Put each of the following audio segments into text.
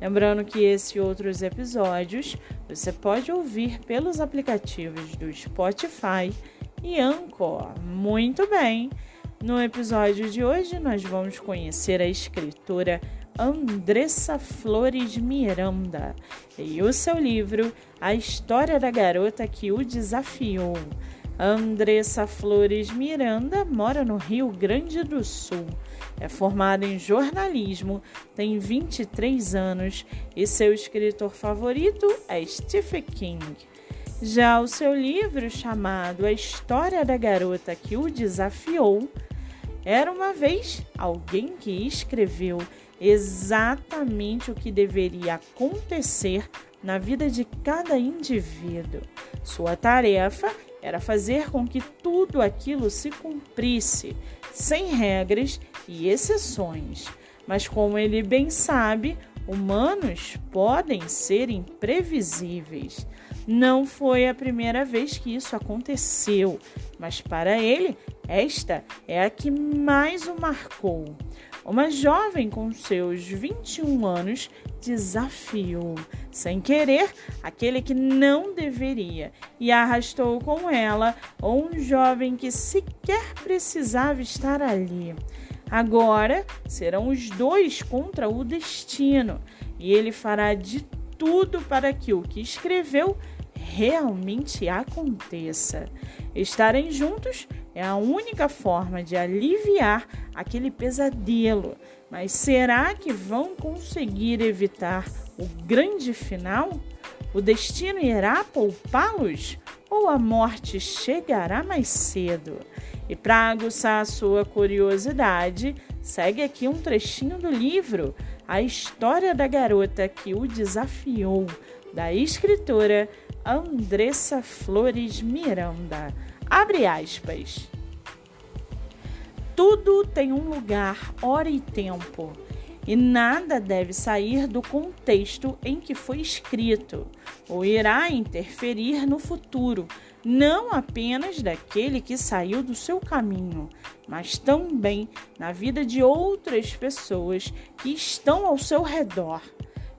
Lembrando que esse e outros episódios você pode ouvir pelos aplicativos do Spotify e Anchor. Muito bem! No episódio de hoje nós vamos conhecer a escritora Andressa Flores Miranda e o seu livro A História da Garota que o Desafiou. Andressa Flores Miranda mora no Rio Grande do Sul. É formada em jornalismo, tem 23 anos e seu escritor favorito é Stephen King. Já o seu livro, chamado A História da Garota que o Desafiou, era uma vez alguém que escreveu exatamente o que deveria acontecer na vida de cada indivíduo. Sua tarefa era fazer com que tudo aquilo se cumprisse, sem regras e exceções. Mas, como ele bem sabe, humanos podem ser imprevisíveis. Não foi a primeira vez que isso aconteceu, mas para ele, esta é a que mais o marcou. Uma jovem com seus 21 anos desafiou, sem querer, aquele que não deveria e arrastou com ela um jovem que sequer precisava estar ali. Agora serão os dois contra o destino e ele fará de tudo para que o que escreveu realmente aconteça. Estarem juntos é a única forma de aliviar aquele pesadelo. Mas será que vão conseguir evitar o grande final? O destino irá poupá-los? Ou a morte chegará mais cedo? E para aguçar a sua curiosidade, segue aqui um trechinho do livro A História da Garota que o Desafiou, da escritora Andressa Flores Miranda. Abre aspas. Tudo tem um lugar, hora e tempo, e nada deve sair do contexto em que foi escrito, ou irá interferir no futuro, não apenas daquele que saiu do seu caminho, mas também na vida de outras pessoas que estão ao seu redor.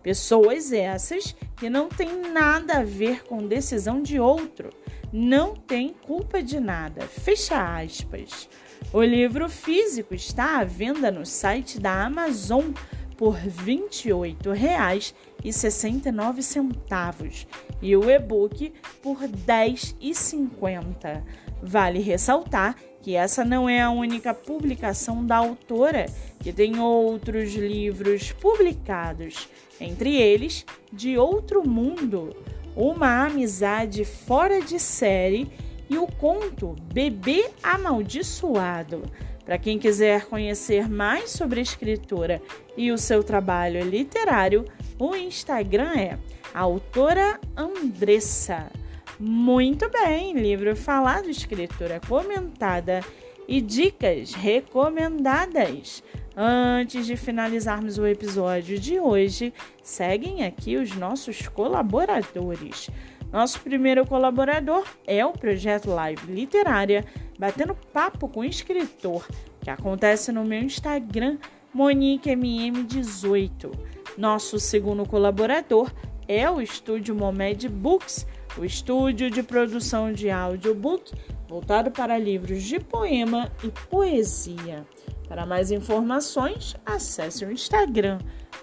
Pessoas essas que não têm nada a ver com decisão de outro, não têm culpa de nada. Fecha aspas. O livro físico está à venda no site da Amazon por R$ 28,69 e o e-book por R$ 10,50. Vale ressaltar que essa não é a única publicação da autora, que tem outros livros publicados, entre eles De Outro Mundo, Uma Amizade Fora de Série e o conto Bebê Amaldiçoado. Para quem quiser conhecer mais sobre a escritora e o seu trabalho literário, o Instagram é autora Andressa. Muito bem, livro falado, escritura comentada e dicas recomendadas. Antes de finalizarmos o episódio de hoje, seguem aqui os nossos colaboradores. Nosso primeiro colaborador é o projeto Live Literária, batendo papo com o escritor, que acontece no meu Instagram, MoniqueMM18. Nosso segundo colaborador é o estúdio Momed Books, o estúdio de produção de audiobook voltado para livros de poema e poesia. Para mais informações, acesse o Instagram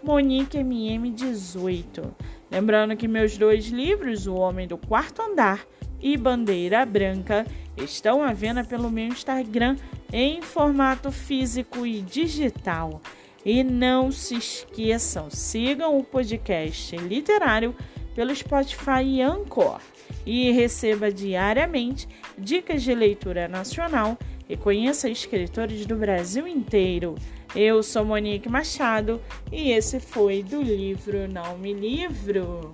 MoniqueMM18. Lembrando que meus dois livros, O Homem do Quarto Andar e Bandeira Branca, estão à venda pelo meu Instagram em formato físico e digital. E não se esqueçam, sigam o podcast literário pelo Spotify e Anchor e receba diariamente dicas de leitura nacional e conheça escritores do Brasil inteiro. Eu sou Monique Machado e esse foi do livro Não Me Livro.